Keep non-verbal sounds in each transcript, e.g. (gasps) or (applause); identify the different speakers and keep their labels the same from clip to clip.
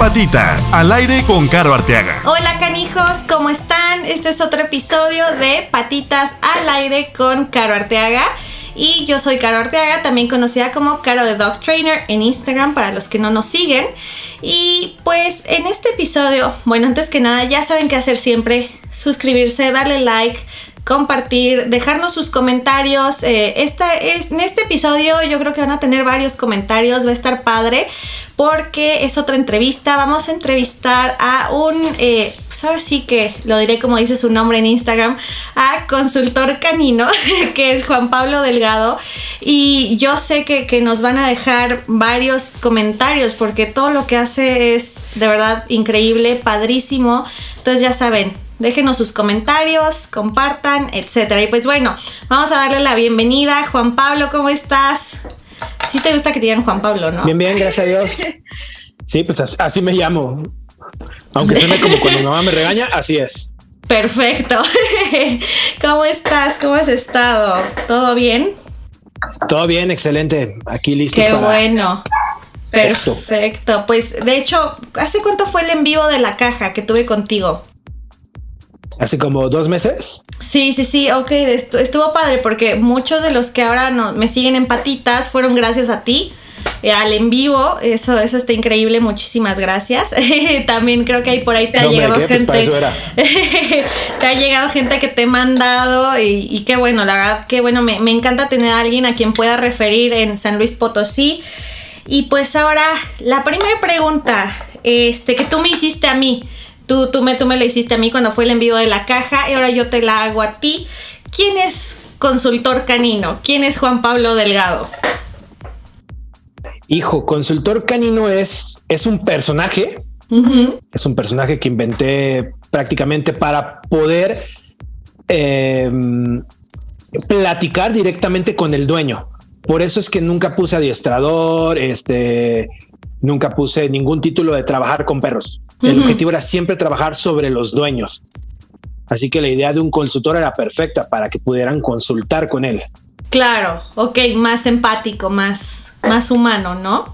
Speaker 1: Patitas, al aire con Caro Arteaga.
Speaker 2: Hola canijos, ¿cómo están? Este es otro episodio de Patitas al aire con Caro Arteaga. Y yo soy Caro Arteaga, también conocida como Caro de Dog Trainer en Instagram para los que no nos siguen. Y pues en este episodio, bueno, antes que nada, ya saben qué hacer siempre. Suscribirse, darle like, compartir, dejarnos sus comentarios. Eh, esta es, en este episodio yo creo que van a tener varios comentarios, va a estar padre porque es otra entrevista. Vamos a entrevistar a un, eh, pues ahora sí que lo diré como dice su nombre en Instagram, a consultor canino, (laughs) que es Juan Pablo Delgado. Y yo sé que, que nos van a dejar varios comentarios porque todo lo que hace es de verdad increíble, padrísimo. Entonces ya saben, déjenos sus comentarios, compartan, etcétera. Y pues bueno, vamos a darle la bienvenida. Juan Pablo, ¿cómo estás? Sí te gusta que te digan Juan Pablo, ¿no?
Speaker 3: Bien, bien, gracias a Dios. Sí, pues así, me llamo. Aunque suene como cuando mi mamá me regaña, así es.
Speaker 2: Perfecto. (laughs) ¿Cómo estás? ¿Cómo has estado? ¿Todo bien?
Speaker 3: Todo bien, excelente. Aquí listo.
Speaker 2: Qué bueno. Perfecto. Pues de hecho, ¿hace cuánto fue el en vivo de la caja que tuve contigo?
Speaker 3: Hace como dos meses.
Speaker 2: Sí, sí, sí, ok, estuvo padre porque muchos de los que ahora no, me siguen en patitas fueron gracias a ti. Eh, al en vivo, eso, eso está increíble, muchísimas gracias. (laughs) También creo que ahí por ahí te ha llegado pues gente. (laughs) te ha llegado gente que te he mandado y, qué bueno, la verdad, qué bueno, me, me encanta tener a alguien a quien pueda referir en San Luis Potosí. Y pues ahora, la primera pregunta este, que tú me hiciste a mí. Tú, tú, me, tú me la hiciste a mí cuando fue el envío de la caja y ahora yo te la hago a ti. ¿Quién es consultor canino? ¿Quién es Juan Pablo Delgado?
Speaker 3: Hijo, consultor canino es, es un personaje. Es un personaje que inventé prácticamente para poder em, platicar directamente con el dueño. Por eso es que nunca puse adiestrador, este, nunca puse ningún título de trabajar con perros. El objetivo era siempre trabajar sobre los dueños. Así que la idea de un consultor era perfecta para que pudieran consultar con él.
Speaker 2: Claro, ok, más empático, más, más humano, ¿no?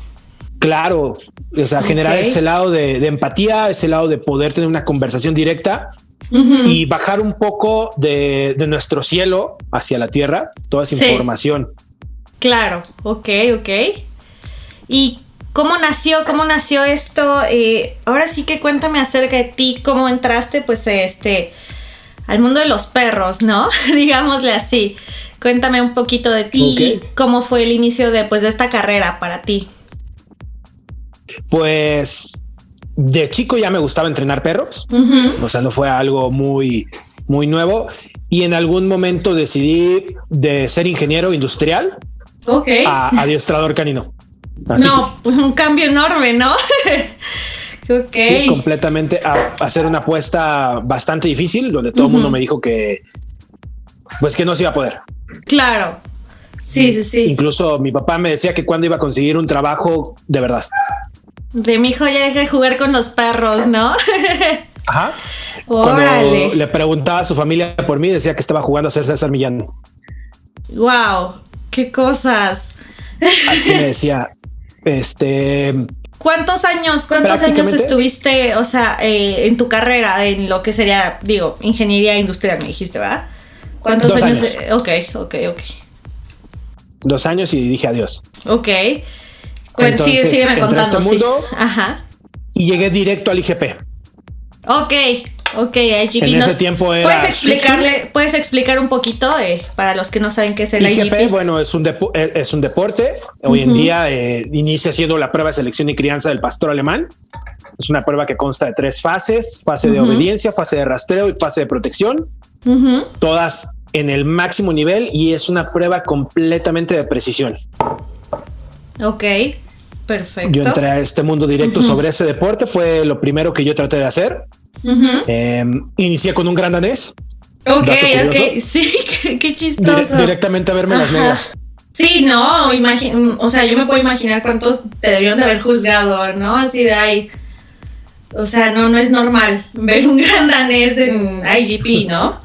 Speaker 3: Claro, o sea, generar ese lado de, empatía, ese lado de poder tener una conversación directa y bajar un poco de, nuestro cielo hacia la tierra, toda esa información.
Speaker 2: Claro, ok, ok. ¿Y ¿Cómo nació? ¿Cómo nació esto? Eh, ahora sí que cuéntame acerca de ti, cómo entraste, pues, este, al mundo de los perros, ¿no? (laughs) Digámosle así. Cuéntame un poquito de ti y cómo fue el inicio de, pues, de esta carrera para ti.
Speaker 3: Pues de chico ya me gustaba entrenar perros, o sea, no fue algo muy, muy nuevo. Y en algún momento decidí de ser ingeniero industrial a adiestrador canino
Speaker 2: no, pues un cambio enorme, ¿no? (laughs)
Speaker 3: ok. Sí, completamente a, hacer una apuesta bastante difícil, donde todo el mundo me dijo que, pues que no se iba a poder.
Speaker 2: Claro. Sí, sí, sí.
Speaker 3: Incluso mi papá me decía que cuando iba a conseguir un trabajo de verdad.
Speaker 2: De mi hijo ya dejé de jugar con los perros, ¿no? (laughs)
Speaker 3: Ajá. Cuando le preguntaba a su familia por mí, decía que estaba jugando a ser César Millán.
Speaker 2: Wow, qué cosas.
Speaker 3: Así me (laughs) decía, este.
Speaker 2: ¿Cuántos años, cuántos años estuviste, o sea, eh, en tu carrera, en lo que sería, digo, ingeniería industrial, me dijiste, ¿verdad? ¿Cuántos años? Ok, ok, ok.
Speaker 3: Dos años y dije adiós.
Speaker 2: Ok. Pues Entonces, sígueme contando.
Speaker 3: Este mundo Ajá. Y llegué directo al IGP.
Speaker 2: Ok, Ok, IGP.
Speaker 3: En ese tiempo era.
Speaker 2: ¿Puedes explicarle, puedes explicar un poquito eh, para los que no saben qué es el IGP?
Speaker 3: IGP bueno, es un, eh, es un deporte. Hoy en día eh, inicia siendo la prueba de selección y crianza del pastor alemán. Es una prueba que consta de tres fases: fase de obediencia, fase de rastreo y fase de protección. Todas en el máximo nivel y es una prueba completamente de precisión.
Speaker 2: Ok. Perfecto.
Speaker 3: Yo entré a este mundo directo sobre ese deporte, fue lo primero que yo traté de hacer. Em, inicié con un gran danés.
Speaker 2: Ok, ok, sí, (laughs) qué, chistoso.
Speaker 3: directamente a verme las medias.
Speaker 2: Sí, no, o sea, yo me puedo imaginar cuántos te debieron de haber juzgado, ¿no? Así de ahí. O sea, no, no es normal ver un (laughs) gran danés en IGP, ¿no?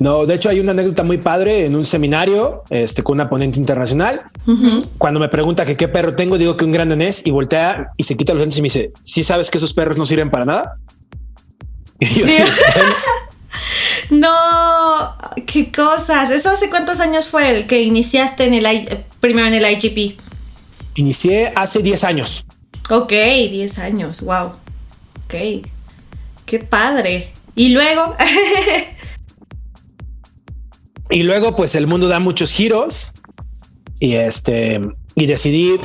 Speaker 3: No, de hecho hay una anécdota muy padre en un seminario este, con una ponente internacional. Cuando me pregunta que qué perro tengo, digo que un gran danés y voltea y se quita los lentes y me dice, ¿sí sabes que esos perros no sirven para nada? (laughs) Y yo, (laughs)
Speaker 2: no, qué cosas. ¿Eso hace cuántos años fue el que iniciaste en el primero en el IGP?
Speaker 3: Inicié hace 10 años.
Speaker 2: Ok, 10 años, wow. Ok, qué padre. Y luego... (laughs)
Speaker 3: y luego pues el mundo da muchos giros y este y decidí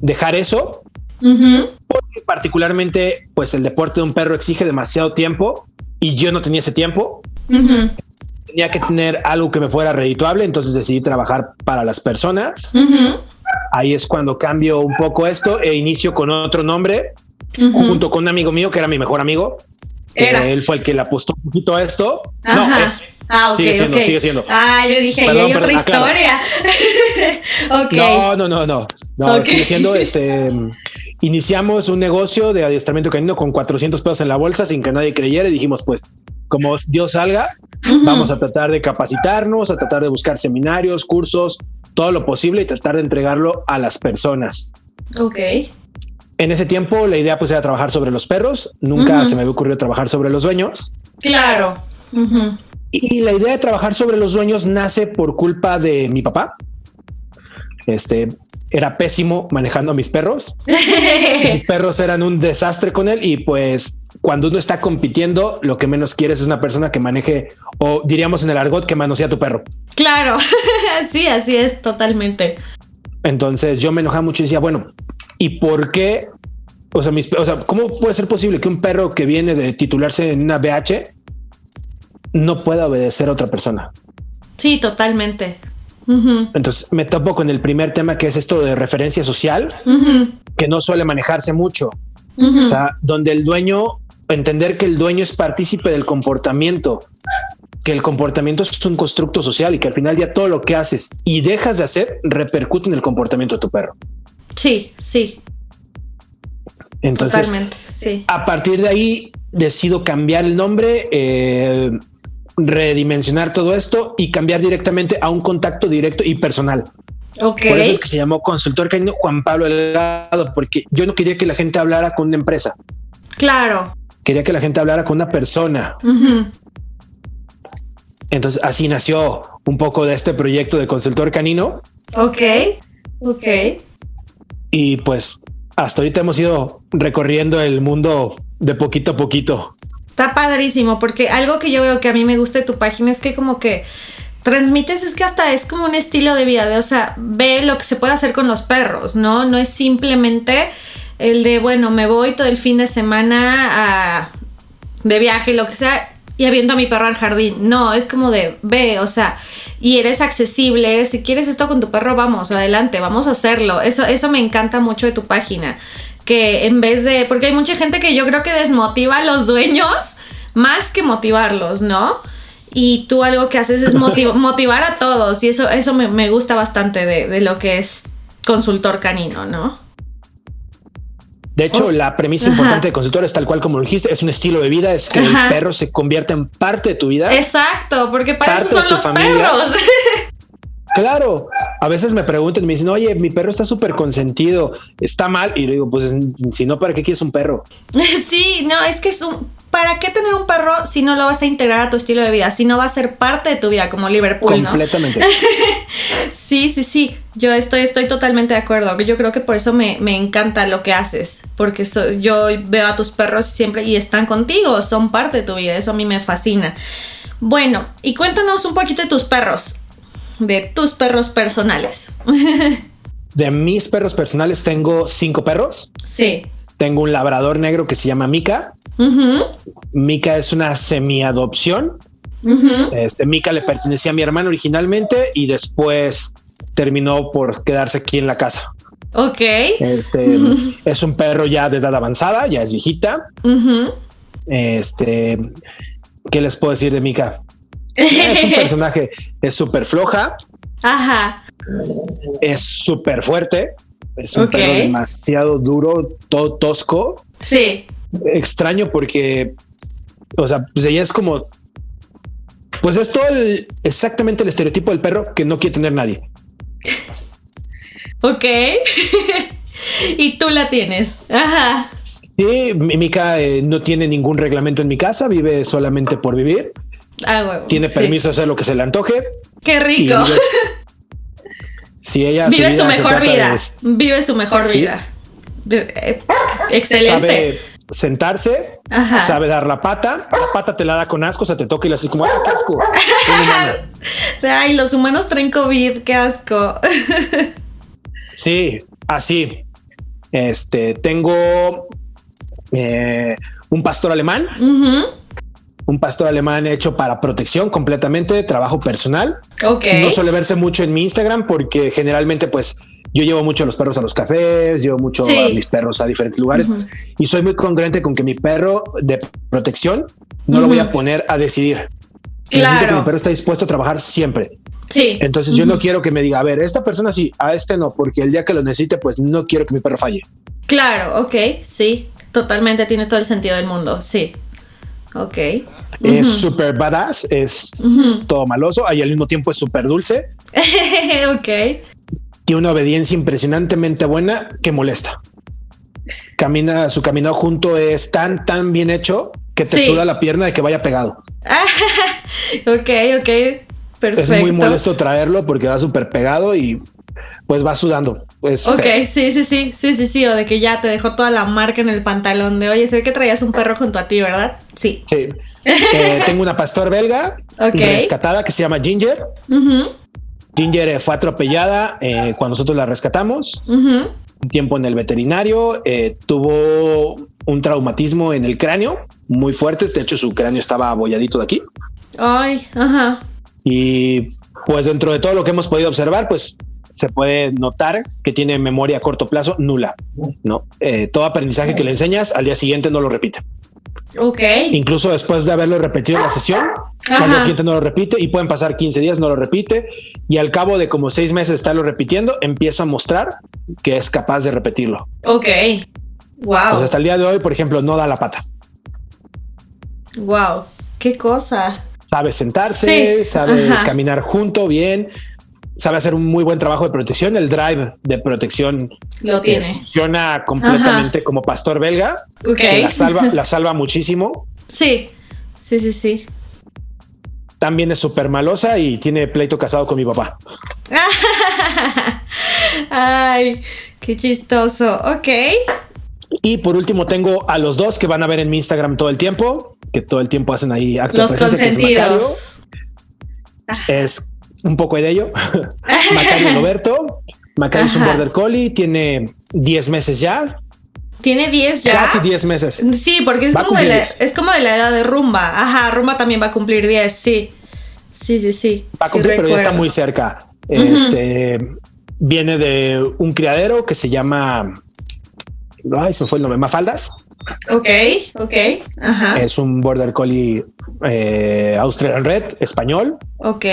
Speaker 3: dejar eso porque particularmente pues el deporte de un perro exige demasiado tiempo y yo no tenía ese tiempo. Tenía que tener algo que me fuera redituable, entonces decidí trabajar para las personas. Ahí es cuando cambio un poco esto e inicio con otro nombre, junto con un amigo mío que era mi mejor amigo. Él fue el que le apostó un poquito a esto. No, es. Ah, sigue siendo, sigue siendo.
Speaker 2: Ah, yo dije, hay otra historia. (laughs)
Speaker 3: No, no, no, no. No, sigue siendo (laughs) este. Iniciamos un negocio de adiestramiento canino con 400 pesos en la bolsa sin que nadie creyera y dijimos, pues, como Dios salga, vamos a tratar de capacitarnos, a tratar de buscar seminarios, cursos, todo lo posible y tratar de entregarlo a las personas.
Speaker 2: Ok.
Speaker 3: En ese tiempo la idea pues era trabajar sobre los perros, nunca se me había ocurrido trabajar sobre los dueños.
Speaker 2: Claro.
Speaker 3: Y la idea de trabajar sobre los dueños nace por culpa de mi papá. Este, era pésimo manejando a mis perros. (laughs) mis perros eran un desastre con él y pues cuando uno está compitiendo, lo que menos quieres es una persona que maneje o diríamos en el argot que manosea a tu perro.
Speaker 2: Claro, (laughs) sí, así es totalmente.
Speaker 3: Entonces yo me enojaba mucho y decía, bueno, ¿y por qué? O sea, mis, o sea, ¿cómo puede ser posible que un perro que viene de titularse en una BH no pueda obedecer a otra persona?
Speaker 2: Sí, totalmente.
Speaker 3: Entonces me topo con el primer tema que es esto de referencia social, que no suele manejarse mucho. O sea, donde el dueño, entender que el dueño es partícipe del comportamiento, que el comportamiento es un constructo social y que al final ya todo lo que haces y dejas de hacer repercute en el comportamiento de tu perro.
Speaker 2: Sí, sí.
Speaker 3: Entonces, sí. a partir de ahí decido cambiar el nombre. Eh, redimensionar todo esto y cambiar directamente a un contacto directo y personal.
Speaker 2: Okay.
Speaker 3: Por eso es que se llamó consultor canino Juan Pablo Delgado, porque yo no quería que la gente hablara con una empresa.
Speaker 2: Claro.
Speaker 3: Quería que la gente hablara con una persona. Entonces así nació un poco de este proyecto de consultor canino.
Speaker 2: Ok, ok.
Speaker 3: Y pues hasta ahorita hemos ido recorriendo el mundo de poquito a poquito.
Speaker 2: Está padrísimo, porque algo que yo veo que a mí me gusta de tu página es que como que transmites es que hasta es como un estilo de vida, de, o sea, ve lo que se puede hacer con los perros, ¿no? No es simplemente el de, bueno, me voy todo el fin de semana a, de viaje, lo que sea, y habiendo a mi perro al jardín. No, es como de, ve, o sea, y eres accesible, si quieres esto con tu perro, vamos, adelante, vamos a hacerlo. Eso, eso me encanta mucho de tu página que en vez de, porque hay mucha gente que yo creo que desmotiva a los dueños más que motivarlos, ¿no? Y tú algo que haces es (laughs) motivar a todos y eso, eso me, gusta bastante de, lo que es consultor canino, ¿no?
Speaker 3: De hecho, oh. la premisa importante de consultor es tal cual como lo dijiste, es un estilo de vida, es que el perro se convierta en parte de tu vida.
Speaker 2: Exacto, porque para eso son los perros. (laughs)
Speaker 3: Claro, a veces me preguntan me dicen, oye, mi perro está súper consentido, está mal. Y le digo, pues si no, ¿para qué quieres un perro? (laughs)
Speaker 2: Sí, no, es que es un... ¿Para qué tener un perro si no lo vas a integrar a tu estilo de vida? Si no va a ser parte de tu vida, como Liverpool,
Speaker 3: Completamente. (laughs)
Speaker 2: sí, sí, sí. Yo estoy, estoy totalmente de acuerdo. Yo creo que por eso me, encanta lo que haces. Porque yo veo a tus perros siempre y están contigo, son parte de tu vida. Eso a mí me fascina. Bueno, y cuéntanos un poquito de tus perros de tus perros personales. (laughs)
Speaker 3: de mis perros personales tengo cinco perros.
Speaker 2: Sí.
Speaker 3: Tengo un labrador negro que se llama Mika. Mika es una semi-adopción. Este Mika le pertenecía a mi hermano originalmente y después terminó por quedarse aquí en la casa.
Speaker 2: Ok.
Speaker 3: Este es un perro ya de edad avanzada, ya es viejita. Este, ¿qué les puedo decir de Mika? Es un (laughs) personaje, es súper floja.
Speaker 2: Ajá.
Speaker 3: Es súper fuerte. Es un perro demasiado duro, todo tosco.
Speaker 2: Sí.
Speaker 3: Extraño porque, o sea, pues ella es como Pues es todo el- exactamente el estereotipo del perro que no quiere tener nadie.
Speaker 2: Ok. (laughs) y tú la tienes. Ajá.
Speaker 3: Y mi- Mika eh, no tiene ningún reglamento en mi casa, vive solamente por vivir,
Speaker 2: Ah,
Speaker 3: tiene
Speaker 2: sí.
Speaker 3: permiso de hacer lo que se le antoje.
Speaker 2: Qué rico.
Speaker 3: vive- (laughs) si ella
Speaker 2: Vive su mejor
Speaker 3: de-
Speaker 2: vida. Vive su mejor
Speaker 3: Sí.
Speaker 2: vida. Excelente.
Speaker 3: sabe sentarse,
Speaker 2: Ajá.
Speaker 3: sabe dar la pata, la pata te la da con asco, o sea, te toca y le así como, ¡ay, qué asco! (laughs)
Speaker 2: Ay, los humanos traen COVID, qué asco. (laughs)
Speaker 3: Sí, así. Este, tengo eh, un pastor alemán,
Speaker 2: Ujú.
Speaker 3: un pastor alemán hecho para protección completamente, trabajo personal.
Speaker 2: Ok.
Speaker 3: No suele verse mucho en mi Instagram porque generalmente pues yo llevo mucho a los perros a los cafés, llevo mucho
Speaker 2: Sí.
Speaker 3: a mis perros a diferentes lugares
Speaker 2: Ujú.
Speaker 3: y soy muy congruente con que mi perro de protección no lo voy a poner a decidir. Necesito que
Speaker 2: Claro.
Speaker 3: mi perro esté dispuesto a trabajar siempre.
Speaker 2: Sí.
Speaker 3: Entonces yo no quiero que me diga, a ver, esta persona sí, a este no, porque el día que lo necesite, pues no quiero que mi perro falle.
Speaker 2: Claro, ok, sí. Totalmente tiene todo el sentido del mundo, sí. Ok.
Speaker 3: Es
Speaker 2: Ujú.
Speaker 3: súper badass, es todo maloso y al mismo tiempo es súper dulce. (laughs)
Speaker 2: ok.
Speaker 3: Tiene una obediencia impresionantemente buena que molesta. Camina, su caminado junto es tan, tan bien hecho que te
Speaker 2: Sí.
Speaker 3: suda la pierna de que vaya pegado. (laughs)
Speaker 2: ok, ok. Perfecto.
Speaker 3: Es muy molesto traerlo porque va súper pegado y pues va sudando. Es
Speaker 2: Ok,
Speaker 3: feo.
Speaker 2: sí, sí, sí, sí, sí, sí, o de que ya te dejó toda la marca en el pantalón de, oye, se ve que traías un perro junto a ti, ¿verdad? Sí.
Speaker 3: Sí. (laughs) Eh, tengo una pastor belga rescatada que se llama Ginger. Ginger eh, fue atropellada eh, cuando nosotros la rescatamos. Un tiempo en el veterinario, eh, tuvo un traumatismo en el cráneo muy fuerte. De hecho, su cráneo estaba abolladito de aquí.
Speaker 2: Ay, ajá.
Speaker 3: Y pues dentro de todo lo que hemos podido observar, pues se puede notar que tiene memoria a corto plazo nula. No, Eh, todo aprendizaje que le enseñas al día siguiente no lo repite.
Speaker 2: Ok.
Speaker 3: Incluso después de haberlo repetido en la sesión,
Speaker 2: Ajá.
Speaker 3: al día siguiente no lo repite y pueden pasar 15 días, no lo repite. Y al cabo de como seis meses estarlo repitiendo, empieza a mostrar que es capaz de repetirlo.
Speaker 2: Ok. Wow.
Speaker 3: Pues hasta el día de hoy, por ejemplo, no da la pata.
Speaker 2: Wow. Qué cosa.
Speaker 3: Sabe sentarse,
Speaker 2: Sí,
Speaker 3: sabe
Speaker 2: ajá.
Speaker 3: caminar junto bien, sabe hacer un muy buen trabajo de protección. El drive de protección
Speaker 2: Lo
Speaker 3: eh,
Speaker 2: tiene.
Speaker 3: funciona completamente como pastor belga,
Speaker 2: Ok.
Speaker 3: que la salva, la salva muchísimo.
Speaker 2: Sí. Sí, sí, sí.
Speaker 3: También es súper malosa y tiene pleito casado con mi papá. (laughs)
Speaker 2: Ay, qué chistoso. Ok.
Speaker 3: Y por último tengo a los dos que van a ver en mi Instagram todo el tiempo, que todo el tiempo hacen ahí acto
Speaker 2: Los
Speaker 3: de presencia, que es
Speaker 2: consentidos.
Speaker 3: un poco de ello. (laughs) Macario Roberto. Macario es un border collie, tiene 10 meses ya,
Speaker 2: Tiene 10 ya.
Speaker 3: casi 10 meses.
Speaker 2: Sí, porque es como, de la,
Speaker 3: cumplir 10.
Speaker 2: es como de la edad de Rumba. Ajá, Rumba también va a cumplir 10, sí. Sí, sí, sí.
Speaker 3: Va a
Speaker 2: Sí
Speaker 3: cumplir, pero ya está muy cerca. Este viene de un criadero que se llama. Ay, se me fue el nombre. Mafaldas.
Speaker 2: Ok, ok. Ajá.
Speaker 3: Es un border collie eh, Australian Red español.
Speaker 2: Ok.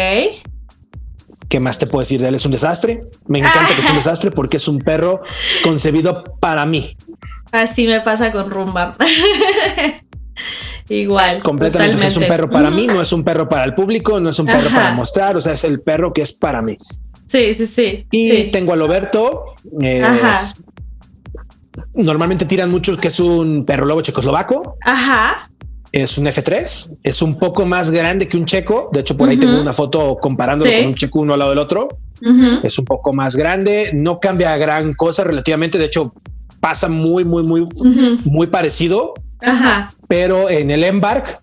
Speaker 3: ¿Qué más te puedo decir de él? Es un desastre. Me encanta que sea un desastre porque es un perro concebido para mí.
Speaker 2: Así me pasa con Rumba. (laughs) Igual.
Speaker 3: Completamente. Es un perro para mí, no es un perro para el público, no es un perro
Speaker 2: Ajá.
Speaker 3: para mostrar. O sea, es el perro que es para mí.
Speaker 2: Sí, sí, sí.
Speaker 3: Y
Speaker 2: sí.
Speaker 3: tengo a Loberto. es-
Speaker 2: Ajá.
Speaker 3: Normalmente tiran mucho que es un perro lobo checoslovaco.
Speaker 2: Ajá.
Speaker 3: Es un F3. Es un poco más grande que un checo. De hecho, por ahí tengo una foto comparándolo
Speaker 2: Sí.
Speaker 3: con un checo uno al lado del otro. Es un poco más grande. No cambia gran cosa relativamente. De hecho, pasa muy, muy, muy, muy parecido.
Speaker 2: Ajá.
Speaker 3: Pero en el embark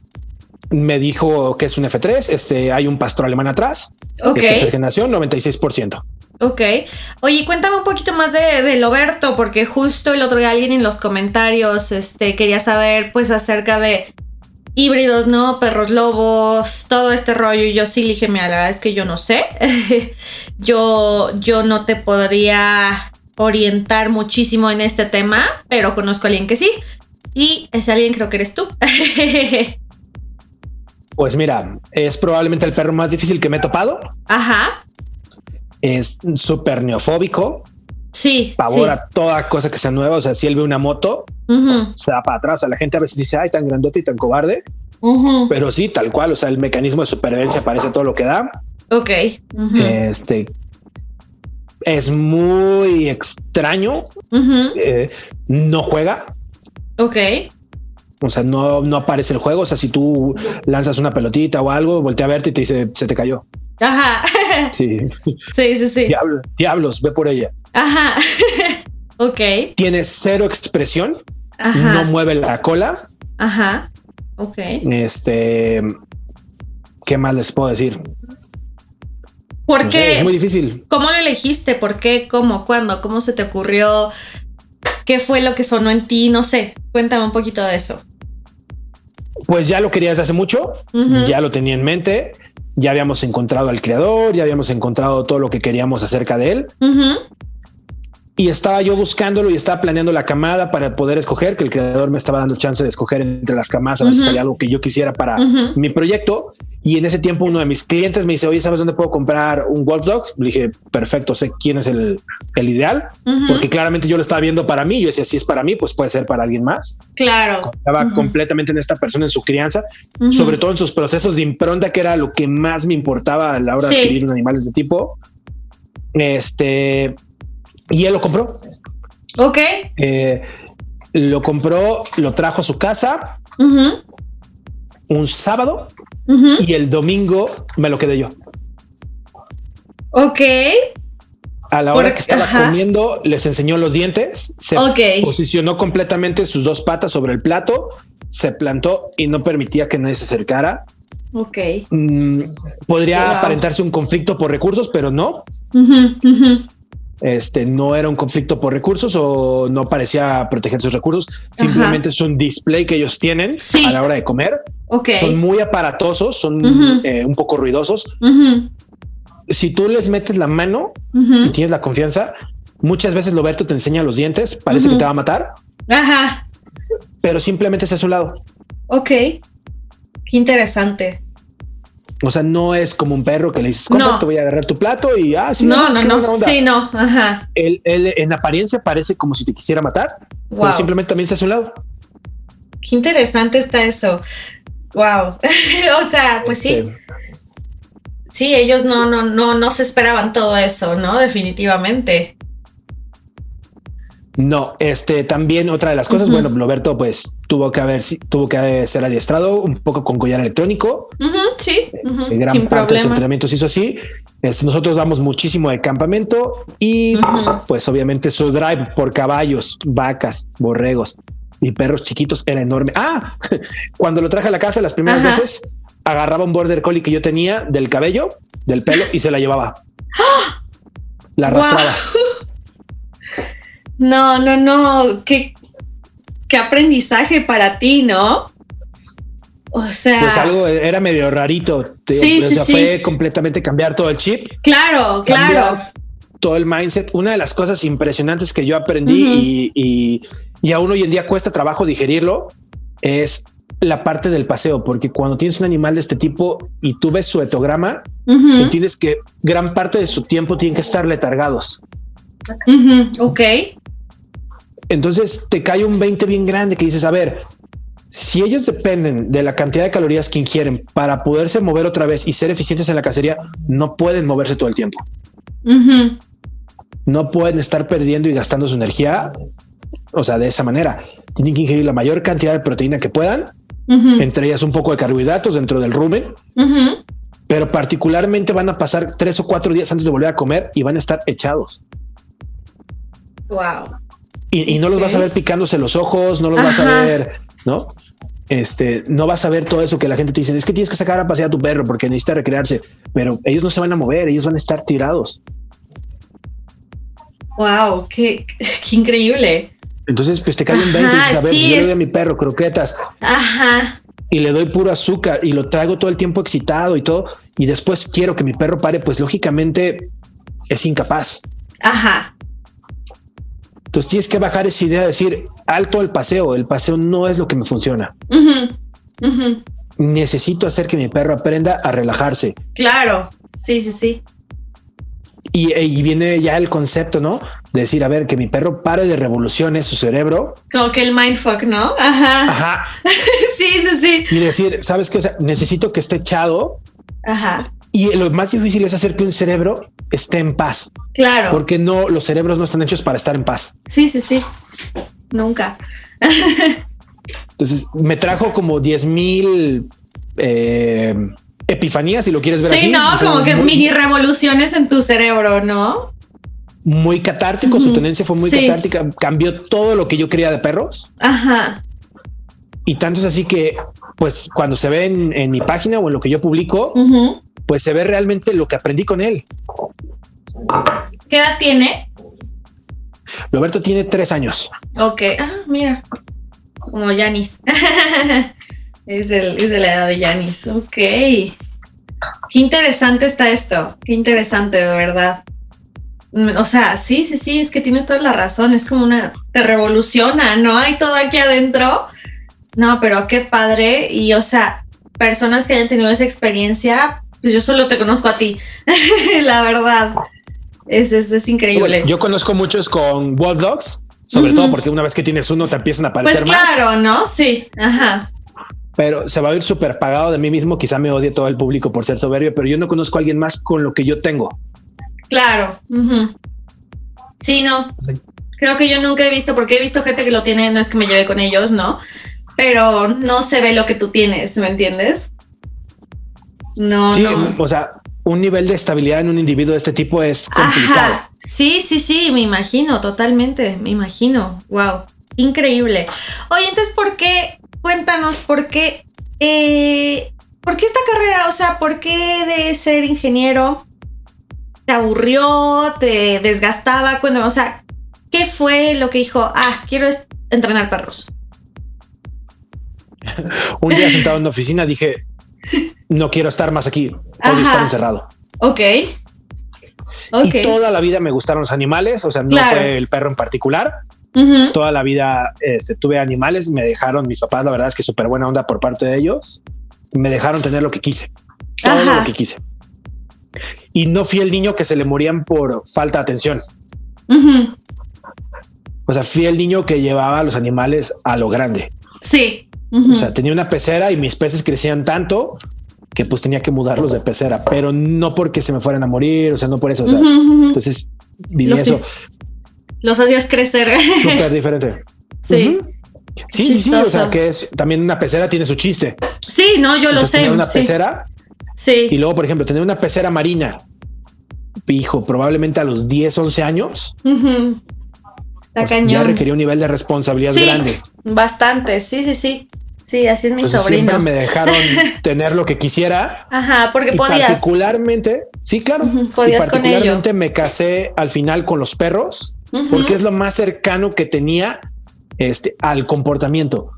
Speaker 3: me dijo que es un F3. Este hay un pastor alemán atrás.
Speaker 2: Ok.
Speaker 3: Es tercera generación, 96%.
Speaker 2: Ok. Oye, cuéntame un poquito más de, de Loberto, porque justo el otro día alguien en los comentarios este, quería saber pues acerca de híbridos, ¿no? Perros lobos, todo este rollo. Y yo sí le dije, mira, la verdad es que yo no sé. (laughs) yo, yo no te podría orientar muchísimo en este tema, pero conozco a alguien que sí. Y ese alguien creo que eres tú. (laughs)
Speaker 3: Pues mira, es probablemente el perro más difícil que me he topado.
Speaker 2: Ajá.
Speaker 3: Es súper neofóbico,
Speaker 2: Sí.
Speaker 3: pavor
Speaker 2: sí.
Speaker 3: a toda cosa que sea nueva. O sea, si él ve una moto, se va para atrás. O sea, la gente a veces dice, ay, tan grandote y tan cobarde. Pero sí, tal cual, o sea, el mecanismo de supervivencia parece todo lo que da.
Speaker 2: Ok.
Speaker 3: Este es muy extraño. Eh, no juega,
Speaker 2: Ok.
Speaker 3: O sea, no, no aparece el juego. O sea, si tú lanzas una pelotita o algo, voltea a verte y te dice se te cayó.
Speaker 2: Ajá. (laughs)
Speaker 3: Sí,
Speaker 2: Sí, sí, sí.
Speaker 3: diablos, diablos, ve por ella.
Speaker 2: Ajá. (laughs) ok.
Speaker 3: Tiene cero expresión,
Speaker 2: Ajá.
Speaker 3: no mueve la cola.
Speaker 2: Ajá. Ok.
Speaker 3: Este, ¿qué más les puedo decir?
Speaker 2: ¿Por
Speaker 3: No sé,
Speaker 2: qué?
Speaker 3: es muy difícil.
Speaker 2: ¿Cómo lo elegiste? ¿Por qué? ¿Cómo? ¿Cuándo? ¿Cómo se te ocurrió? ¿Qué fue lo que sonó en ti? No sé. Cuéntame un poquito de eso.
Speaker 3: Pues ya lo quería desde hace mucho, ya lo tenía en mente, ya habíamos encontrado al creador, ya habíamos encontrado todo lo que queríamos acerca de él. Y estaba yo buscándolo y estaba planeando la camada para poder escoger, que el creador me estaba dando chance de escoger entre las camadas a ver si salía algo que yo quisiera para mi proyecto. Y en ese tiempo uno de mis clientes me dice, oye, ¿sabes dónde puedo comprar un Wolf Dog? Le dije, perfecto, sé quién es el, el ideal, porque claramente yo lo estaba viendo para mí. Yo decía, si es para mí, pues puede ser para alguien más.
Speaker 2: Claro.
Speaker 3: Estaba completamente en esta persona, en su crianza, sobre todo en sus procesos de impronta, que era lo que más me importaba a la hora
Speaker 2: Sí.
Speaker 3: de adquirir un animal de este tipo. Este, y él lo compró.
Speaker 2: Ok.
Speaker 3: Eh, lo compró, lo trajo a su casa un sábado y el domingo me lo quedé yo.
Speaker 2: Ok.
Speaker 3: A la hora
Speaker 2: Por-
Speaker 3: que estaba
Speaker 2: ajá.
Speaker 3: comiendo, les enseñó los dientes, se
Speaker 2: Ok.
Speaker 3: posicionó completamente sus dos patas sobre el plato, se plantó y no permitía que nadie se acercara.
Speaker 2: Ok.
Speaker 3: Mm, podría
Speaker 2: Wow.
Speaker 3: aparentarse un conflicto por recursos, pero no. Este no era un conflicto por recursos o no parecía proteger sus recursos. Simplemente es un display que ellos tienen
Speaker 2: Sí.
Speaker 3: a la hora de comer.
Speaker 2: Ok.
Speaker 3: Son muy aparatosos, son eh, un poco ruidosos. Si tú les metes la mano y tienes la confianza, muchas veces Loberto te enseña los dientes, parece que te va a matar,
Speaker 2: Ajá.
Speaker 3: pero simplemente es a su lado.
Speaker 2: Ok. Qué interesante.
Speaker 3: O sea, no es como un perro que le dices,
Speaker 2: No.
Speaker 3: te voy a agarrar tu plato y ah, sí,
Speaker 2: no, no, no.
Speaker 3: onda.
Speaker 2: Sí, no. Ajá.
Speaker 3: Él, él en apariencia parece como si te quisiera matar,
Speaker 2: Wow.
Speaker 3: pero simplemente también está a su lado.
Speaker 2: Qué interesante está eso. Wow. (laughs) o sea, pues sí.
Speaker 3: Este,
Speaker 2: Sí, ellos no, no, no, no se esperaban todo eso, ¿no? Definitivamente.
Speaker 3: No, este también otra de las cosas,
Speaker 2: Ujú.
Speaker 3: bueno, Roberto pues tuvo que haber tuvo que ser adiestrado un poco con collar electrónico.
Speaker 2: Ujú, sí. ujú,
Speaker 3: Eh, Gran
Speaker 2: sin
Speaker 3: parte de
Speaker 2: problema.
Speaker 3: entrenamiento se hizo así. Este, nosotros damos muchísimo de campamento y pues obviamente su drive por caballos, vacas, borregos y perros chiquitos era enorme. Ah, (laughs) cuando lo traje a la casa las primeras
Speaker 2: Ajá.
Speaker 3: veces agarraba un border collie que yo tenía del cabello, del pelo y se la llevaba. (gasps) La arrastraba. (laughs)
Speaker 2: No, no, no. Qué, qué aprendizaje para ti, ¿no? O sea,
Speaker 3: Pues algo era medio rarito. te-
Speaker 2: Sí,
Speaker 3: o
Speaker 2: sí,
Speaker 3: sea,
Speaker 2: sí.
Speaker 3: fue completamente cambiar todo el chip,
Speaker 2: claro, claro.
Speaker 3: todo el mindset. Una de las cosas impresionantes que yo aprendí y, y, y aún hoy en día cuesta trabajo digerirlo es la parte del paseo, porque cuando tienes un animal de este tipo y tú ves su etograma, entiendes que gran parte de su tiempo tienen que estar letargados.
Speaker 2: Ok.
Speaker 3: Entonces te cae un 20 bien grande que dices, a ver, si ellos dependen de la cantidad de calorías que ingieren para poderse mover otra vez y ser eficientes en la cacería, no pueden moverse todo el tiempo. No pueden estar perdiendo y gastando su energía. O sea, de esa manera tienen que ingerir la mayor cantidad de proteína que puedan, entre ellas un poco de carbohidratos dentro del rumen, pero particularmente van a pasar tres o cuatro días antes de volver a comer y van a estar echados.
Speaker 2: Wow.
Speaker 3: Y, y no los vas a ver picándose los ojos, no los vas a ver, ¿no? Este, no vas a ver todo eso que la gente te dice, es que tienes que sacar a pasear a tu perro porque necesita recrearse, pero ellos no se van a mover, ellos van a estar tirados.
Speaker 2: Wow, qué, qué increíble.
Speaker 3: Entonces, pues te cae un 20 y dices, a ver,
Speaker 2: sí,
Speaker 3: si yo le doy a mi perro croquetas
Speaker 2: Ajá.
Speaker 3: y le doy puro azúcar y lo traigo todo el tiempo excitado y todo, y después quiero que mi perro pare, pues lógicamente es incapaz.
Speaker 2: Ajá.
Speaker 3: Entonces tienes que bajar esa idea de decir, alto el paseo, el paseo no es lo que me funciona. Necesito hacer que mi perro aprenda a relajarse.
Speaker 2: Claro. Sí, sí, sí.
Speaker 3: Y, y viene ya el concepto, ¿no? De decir, a ver, que mi perro pare de revoluciones su cerebro.
Speaker 2: Como que el mindfuck, ¿no? Ajá.
Speaker 3: Ajá. (laughs)
Speaker 2: sí, sí, sí.
Speaker 3: Y decir, ¿sabes qué? O sea, necesito que esté echado.
Speaker 2: Ajá.
Speaker 3: Y lo más difícil es hacer que un cerebro esté en paz.
Speaker 2: Claro.
Speaker 3: Porque no, los cerebros no están hechos para estar en paz.
Speaker 2: Sí, sí, sí. Nunca. (laughs)
Speaker 3: Entonces me trajo como 10 mil eh, epifanías, si lo quieres ver
Speaker 2: sí,
Speaker 3: así.
Speaker 2: Sí, no, como que mini revoluciones en tu cerebro, ¿no?
Speaker 3: Muy catártico, su tendencia fue muy catártica, cambió todo lo que yo quería de perros.
Speaker 2: Ajá.
Speaker 3: Y tanto es así que, pues, cuando se ve en, mi página o en lo que yo publico, pues se ve realmente lo que aprendí con él.
Speaker 2: ¿Qué edad tiene?
Speaker 3: Roberto tiene tres años.
Speaker 2: Ok, ah, mira, como Yanis. (laughs) es, es de la edad de Yanis. Ok. Qué interesante está esto. Qué interesante, de verdad. Mm, o sea, sí, sí, sí, es que tienes toda la razón. Es como una. Te revoluciona, ¿no? Hay todo aquí adentro. No, pero qué padre. Y, o sea, personas que hayan tenido esa experiencia, pues yo solo te conozco a ti. (laughs) la verdad. Es, es, increíble.
Speaker 3: Yo conozco muchos con Wolf Dogs, sobre todo porque una vez que tienes uno te empiezan a aparecer
Speaker 2: pues claro, ¿no? Sí, ajá.
Speaker 3: Pero se va a ir súper pagado de mí mismo. Quizá me odie todo el público por ser soberbio, pero yo no conozco a alguien más con lo que yo tengo.
Speaker 2: Claro. Sí, no. Creo que yo nunca he visto, porque he visto gente que lo tiene, no es que me lleve con ellos, ¿no? Pero no se ve lo que tú tienes, ¿me entiendes? No,
Speaker 3: sí, o sea, un nivel de estabilidad en un individuo de este tipo es complicado.
Speaker 2: Sí, sí, sí, me imagino, totalmente, me imagino. Wow, increíble. Oye, entonces, ¿por qué? Cuéntanos, ¿por qué? Eh, ¿Por qué esta carrera? O sea, ¿por qué de ser ingeniero te aburrió, te desgastaba? Cuéntame, o sea, ¿qué fue lo que dijo? Ah, quiero entrenar perros. (laughs)
Speaker 3: un día sentado en una oficina dije, no quiero estar más aquí, puedo estar encerrado.
Speaker 2: Ok.
Speaker 3: Y toda la vida me gustaron los animales, o sea, no fue el perro en particular. Toda la vida este, tuve animales, me dejaron mis papás, la verdad es que súper buena onda por parte de ellos. Me dejaron tener lo que quise, todo lo que quise. Y no fui el niño que se le morían por falta de atención. O sea, fui el niño que llevaba a los animales a lo grande.
Speaker 2: Sí.
Speaker 3: O sea, tenía una pecera y mis peces crecían tanto que pues tenía que mudarlos de pecera, pero no porque se me fueran a morir, o sea, no por eso. O sea, entonces viví eso.
Speaker 2: Los hacías crecer.
Speaker 3: Súper (laughs) diferente.
Speaker 2: Sí.
Speaker 3: Sí, sí, sí, o sea, que es también una pecera tiene su chiste.
Speaker 2: Sí, no, yo lo sé.
Speaker 3: Tenía una pecera.
Speaker 2: Sí.
Speaker 3: Y luego, por ejemplo, tener una pecera marina, hijo, probablemente a los 10, 11 años. ya requería un nivel de responsabilidad grande.
Speaker 2: Bastante, sí, sí, sí. Sí, así es mi sobrino.
Speaker 3: Siempre me dejaron (laughs) tener lo que quisiera.
Speaker 2: Ajá, porque podías.
Speaker 3: Particularmente, sí, claro.
Speaker 2: podías
Speaker 3: y particularmente me casé al final con los perros, porque es lo más cercano que tenía este, al comportamiento.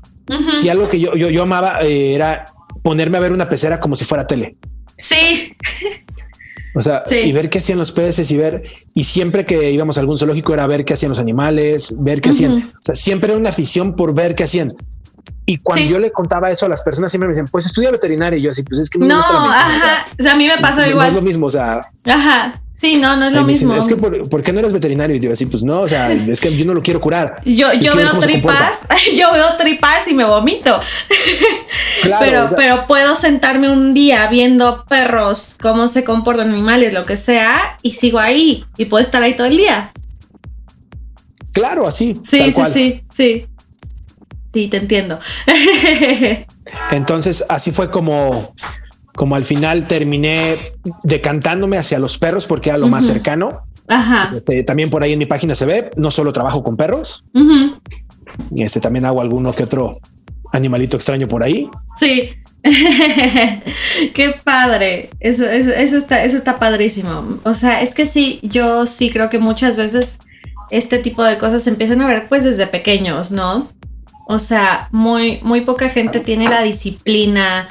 Speaker 3: Si algo que yo, yo, yo amaba eh, era ponerme a ver una pecera como si fuera tele.
Speaker 2: Sí.
Speaker 3: O sea, y ver qué hacían los peces y ver, y siempre que íbamos a algún zoológico era ver qué hacían los animales, ver qué hacían. O sea, siempre era una afición por ver qué hacían. Y cuando yo le contaba eso a las personas, siempre me decían, pues estudia veterinaria. Y yo así, pues es que
Speaker 2: no, ajá. O sea, a mí me pasa igual.
Speaker 3: No es lo mismo, o sea.
Speaker 2: Ajá. Sí, no, no es lo mismo.
Speaker 3: es que por, qué no eres veterinario? Y yo así, pues no, o sea, es que yo no lo quiero curar. (laughs)
Speaker 2: Yo, yo veo tripas, (laughs) yo veo tripas y me vomito. (laughs) Claro, pero, pero puedo sentarme un día viendo perros, cómo se comportan animales, lo que sea, y sigo ahí y puedo estar ahí todo el día.
Speaker 3: Claro, así.
Speaker 2: Sí, sí, sí, sí. Sí, te entiendo. (laughs)
Speaker 3: Entonces, así fue como, como al final terminé decantándome hacia los perros porque era lo más cercano.
Speaker 2: Ajá.
Speaker 3: Este, también por ahí en mi página se ve, no solo trabajo con perros, y este también hago alguno que otro animalito extraño por ahí.
Speaker 2: Sí. (laughs) Qué padre. Eso, eso, eso, está, eso está padrísimo. O sea, es que sí, yo sí creo que muchas veces este tipo de cosas se empiezan a ver pues desde pequeños, ¿no? O sea, muy, muy poca gente tiene la disciplina,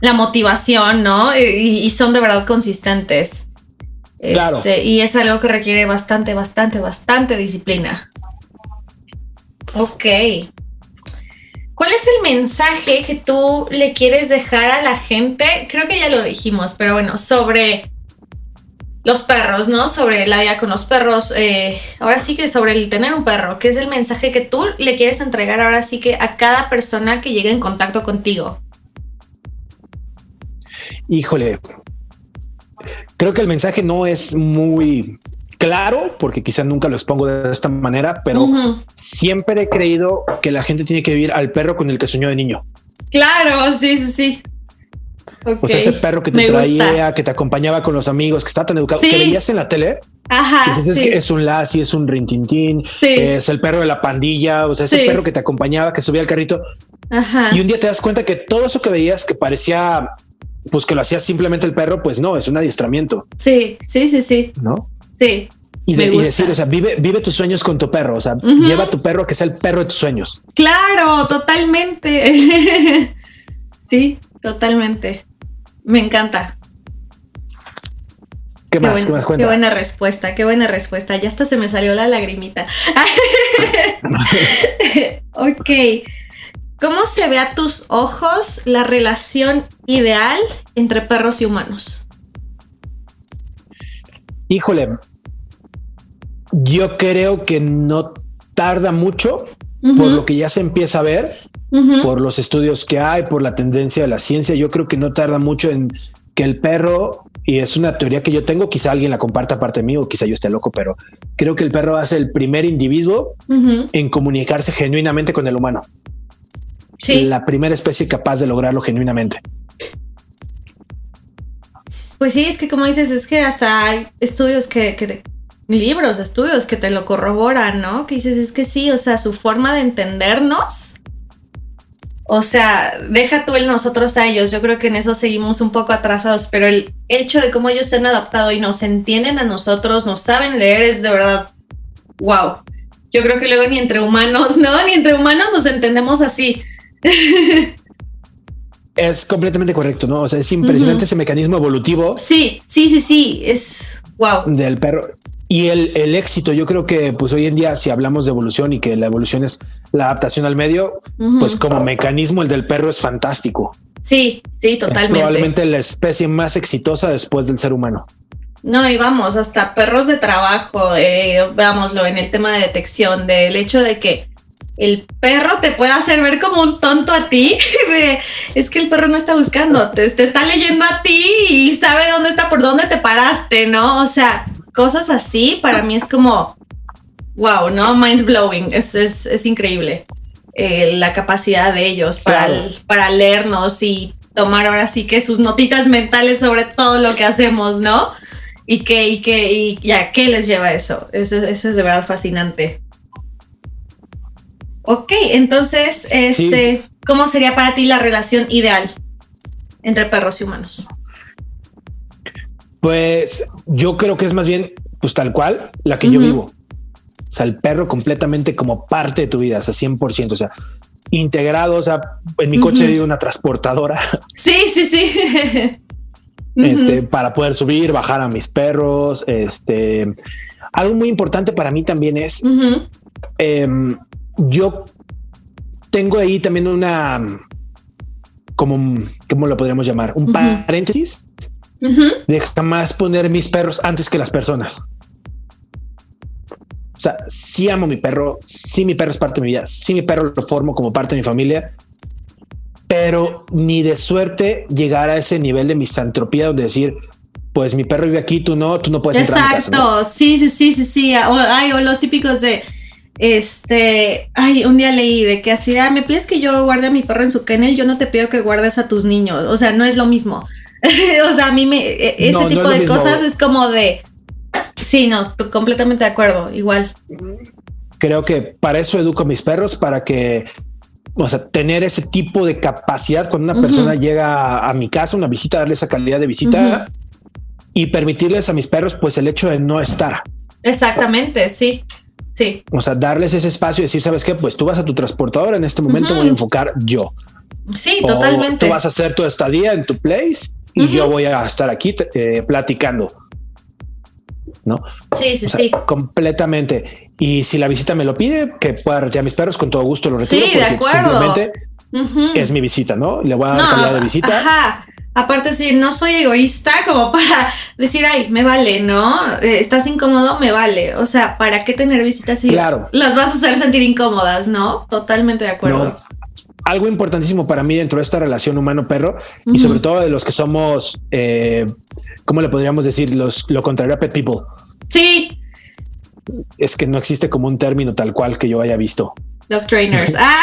Speaker 2: la motivación, ¿no? Y, son de verdad consistentes.
Speaker 3: Claro.
Speaker 2: Este, y es algo que requiere bastante, bastante, bastante disciplina. Ok. ¿Cuál es el mensaje que tú le quieres dejar a la gente? Creo que ya lo dijimos, pero bueno, sobre los perros, ¿no? Sobre la vida con los perros. Eh, ahora sí que sobre el tener un perro, que es el mensaje que tú le quieres entregar ahora sí que a cada persona que llegue en contacto contigo.
Speaker 3: Híjole, creo que el mensaje no es muy claro, porque quizás nunca lo expongo de esta manera, pero siempre he creído que la gente tiene que vivir al perro con el que soñó de niño.
Speaker 2: Claro, sí, sí, sí.
Speaker 3: O sea, ese perro que te traía, que te acompañaba con los amigos, que está tan educado, que veías en la tele.
Speaker 2: Ajá.
Speaker 3: Que es, que es un Lassie, es un Rintintín, es el perro de la pandilla, o sea, ese perro que te acompañaba, que subía al carrito. Ajá. Y un día te das cuenta que todo eso que veías, que parecía, pues que lo hacía simplemente el perro, pues no, es un adiestramiento.
Speaker 2: Sí, sí, sí, sí.
Speaker 3: ¿No?
Speaker 2: Sí.
Speaker 3: Y, decir, o sea, vive, vive tus sueños con tu perro, o sea, lleva a tu perro que sea el perro de tus sueños.
Speaker 2: Claro, totalmente. (laughs) sí, totalmente. Me encanta.
Speaker 3: ¿Qué, más? ¿Qué más
Speaker 2: cuenta? Qué buena respuesta, qué buena respuesta. Ya hasta se me salió la lagrimita. (laughs) ok. ¿Cómo se ve a tus ojos la relación ideal entre perros y humanos?
Speaker 3: Híjole, yo creo que no tarda mucho por lo que ya se empieza a ver por los estudios que hay, por la tendencia de la ciencia. Yo creo que no tarda mucho en que el perro, y es una teoría que yo tengo, quizá alguien la comparta aparte de mí o quizá yo esté loco, pero creo que el perro hace el primer individuo en comunicarse genuinamente con el humano. Sí. La primera especie capaz de lograrlo genuinamente.
Speaker 2: Pues sí, es que como dices, es que hasta hay estudios que, que libros, estudios que te lo corroboran, ¿no? Que dices, es que sí, o sea, su forma de entendernos o sea, deja tú el nosotros a ellos. Yo creo que en eso seguimos un poco atrasados, pero el hecho de cómo ellos se han adaptado y nos entienden a nosotros, nos saben leer, es de verdad, wow. Yo creo que luego ni entre humanos, (laughs) ¿no? Ni entre humanos nos entendemos así.
Speaker 3: Es completamente correcto, ¿no? O sea, es impresionante ese mecanismo evolutivo.
Speaker 2: Sí, sí, sí, sí, es wow.
Speaker 3: Del perro. Y el, éxito, yo creo que pues hoy en día, si hablamos de evolución y que la evolución es la adaptación al medio, pues como mecanismo el del perro es fantástico.
Speaker 2: Sí, sí, totalmente. Es
Speaker 3: probablemente la especie más exitosa después del ser humano.
Speaker 2: No, y vamos, hasta perros de trabajo, eh, veámoslo en el tema de detección, del hecho de que el perro te puede hacer ver como un tonto a ti. (laughs) es que el perro no está buscando, te, te, está leyendo a ti y sabe dónde está, por dónde te paraste, ¿no? O sea, cosas así para mí es como, wow, ¿no? Mind blowing, es, es, increíble eh, la capacidad de ellos para, para leernos y tomar ahora sí que sus notitas mentales sobre todo lo que hacemos, ¿no? Y que, y que, y, a qué les lleva eso. Eso, eso es de verdad fascinante. Ok, entonces, este, ¿cómo sería para ti la relación ideal entre perros y humanos?
Speaker 3: Pues yo creo que es más bien, pues tal cual, la que yo vivo. O sea, el perro completamente como parte de tu vida, o sea, 100%, o sea, integrado, o sea, en mi coche vive una transportadora. (laughs)
Speaker 2: Sí, sí, sí. (laughs)
Speaker 3: este, para poder subir, bajar a mis perros, este, algo muy importante para mí también es, em, yo tengo ahí también una, como, ¿cómo lo podríamos llamar? Un paréntesis de jamás poner mis perros antes que las personas. O sea, sí amo mi perro, sí mi perro es parte de mi vida, sí mi perro lo formo como parte de mi familia, pero ni de suerte llegar a ese nivel de misantropía donde decir, pues mi perro vive aquí, tú no, tú no puedes entrar a mi casa.
Speaker 2: sí, sí, sí, sí, sí. O, ay, o los típicos de, este, ay, un día leí de que así, ah, me pides que yo guarde a mi perro en su kennel, yo no te pido que guardes a tus niños, o sea, no es lo mismo. (laughs) o sea, a mí me, e, ese tipo de cosas es como de, sí, no, completamente de acuerdo, igual.
Speaker 3: Creo que para eso educo a mis perros, para que, o sea, tener ese tipo de capacidad cuando una persona llega a, mi casa, una visita, darle esa calidad de visita y permitirles a mis perros, pues el hecho de no estar.
Speaker 2: Exactamente, sí. Sí.
Speaker 3: O sea, darles ese espacio y decir, ¿sabes qué? Pues tú vas a tu transportadora, en este momento voy a enfocar yo.
Speaker 2: Sí, totalmente.
Speaker 3: Tú vas a hacer tu estadía en tu place y yo voy a estar aquí eh, platicando. ¿No?
Speaker 2: Sí, sí, sí.
Speaker 3: Completamente. Y si la visita me lo pide, que pueda retirar mis perros, con todo gusto lo retiro.
Speaker 2: Sí, de acuerdo.
Speaker 3: Simplemente es mi visita, ¿no? Le voy a dar calidad de visita.
Speaker 2: Ajá. Aparte, sí, no soy egoísta como (laughs) para decir, ay, me vale, ¿no? Eh, estás incómodo, me vale. O sea, ¿para qué tener visitas si
Speaker 3: Claro.
Speaker 2: las vas a hacer sentir incómodas, no? Totalmente de acuerdo.
Speaker 3: No. Algo importantísimo para mí dentro de esta relación humano-perro y sobre todo de los que somos, eh, ¿cómo le podríamos decir? Los, lo contrario a pet people.
Speaker 2: Sí,
Speaker 3: Es que no existe como un término tal cual que yo haya visto.
Speaker 2: dog trainers. (laughs) ah.